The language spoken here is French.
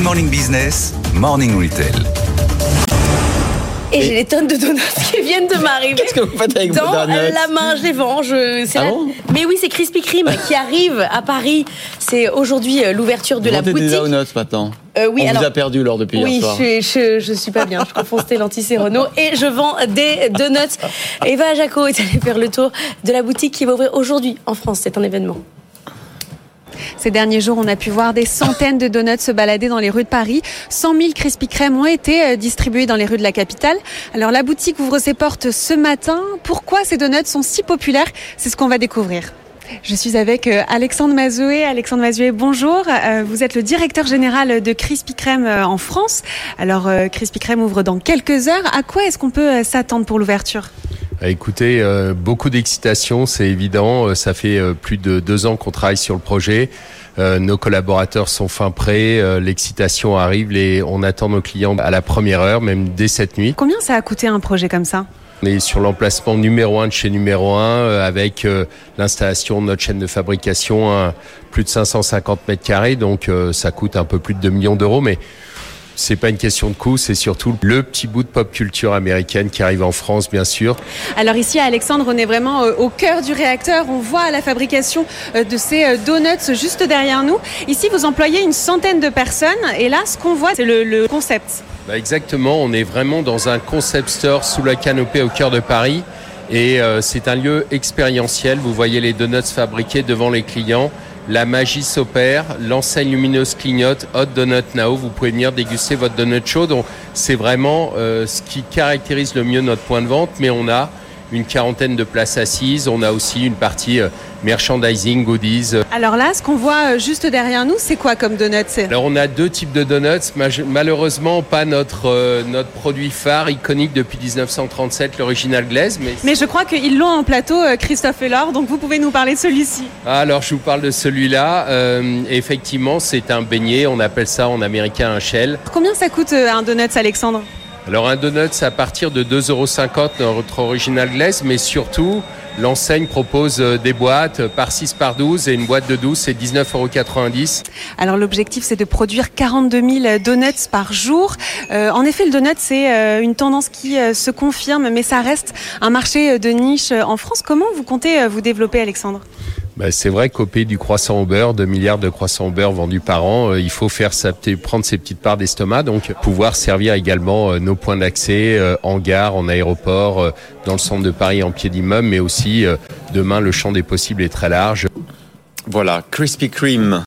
Good Morning Business, Morning Retail. Et j'ai des tonnes de donuts qui viennent de m'arriver. Qu'est-ce que vous faites avec Dans vos donuts la main, je les vends. Je, c'est Ah la- bon? Mais oui, c'est Krispy Kreme qui arrive à Paris. C'est aujourd'hui euh, l'ouverture de Vous la boutique. des donuts maintenant? Euh, oui, On alors- vous a perdu lors depuis Oui, hier soir. je, je, je suis pas bien. Je confonds Stellantis et Renault. Et je vends des donuts. Eva Jaco est allée faire le tour de la boutique qui va ouvrir aujourd'hui en France. C'est un événement. Ces derniers jours, on a pu voir des centaines de donuts se balader dans les rues de Paris. 100 000 Krispy Kreme ont été euh, distribués dans les rues de la capitale. Alors la boutique ouvre ses portes ce matin. Pourquoi ces donuts sont si populaires? C'est ce qu'on va découvrir. Je suis avec euh, Alexandre Mazoué. Alexandre Mazoué, bonjour. Euh, Vous êtes le directeur général de Krispy Kreme en France. Alors Krispy Kreme ouvre dans quelques heures. À quoi est-ce qu'on peut s'attendre pour l'ouverture? Écoutez, euh, beaucoup d'excitation, c'est évident. Euh, Ça fait euh, plus de deux ans qu'on travaille sur le projet. Euh, nos collaborateurs sont fin prêts. euh, L'excitation arrive. Les, on attend nos clients à la première heure, même dès cette nuit. Combien ça a coûté un projet comme ça? On est sur l'emplacement numéro un de chez numéro un, euh, avec euh, l'installation de notre chaîne de fabrication à plus de 550 mètres carrés. Donc euh, ça coûte un peu plus de 2 millions d'euros, mais c'est pas une question de coût, c'est surtout le petit bout de pop culture américaine qui arrive en France, bien sûr. Alors ici à Alexandre, on est vraiment euh, au cœur du réacteur. On voit la fabrication euh, de ces euh, donuts juste derrière nous. Ici, vous employez une centaine de personnes. Et là, ce qu'on voit, c'est le, le concept. Bah, exactement, on est vraiment dans un concept store sous la canopée au cœur de Paris et c'est un lieu expérientiel. Vous voyez les donuts fabriqués devant les clients. La magie s'opère, l'enseigne lumineuse clignote, Hot Donut Now. Vous pouvez venir déguster votre donut chaud. Donc c'est vraiment euh, ce qui caractérise le mieux notre point de vente. Mais on a une quarantaine de places assises. On a aussi une partie euh, merchandising, goodies. Alors là, ce qu'on voit euh, juste derrière nous, c'est quoi comme donuts Alors on a deux types de donuts, malheureusement pas notre euh, notre produit phare iconique depuis 1937, l'original glaise, mais, Mais je crois qu'ils l'ont en plateau, Christophe et Laure, donc vous pouvez nous parler de celui-ci. Ah, alors je vous parle de celui-là. Euh, effectivement, c'est un beignet, on appelle ça en américain un shell. Combien ça coûte un donut, Alexandre? Alors un donut, c'est à partir de 2,50€ notre original glaise, mais surtout l'enseigne propose euh, des boîtes euh, par 6 par 12 et une boîte de 12 c'est 19,90€. Alors l'objectif, c'est de produire 42 000 donuts par jour. Euh, en effet, le donut, c'est euh, une tendance qui euh, se confirme, mais ça reste un marché euh, de niche euh, en France. Comment vous comptez euh, vous développer, Alexandre? Bah, c'est vrai qu'au pays du croissant au beurre, 2 milliards de croissants au beurre vendus par an, euh, il faut faire sa, prendre ses petites parts d'estomac, donc pouvoir servir également euh, nos points d'accès euh, en gare, en aéroport, dans le centre de Paris en pied d'immeuble, mais aussi demain le champ des possibles est très large. Voilà, Krispy Kreme.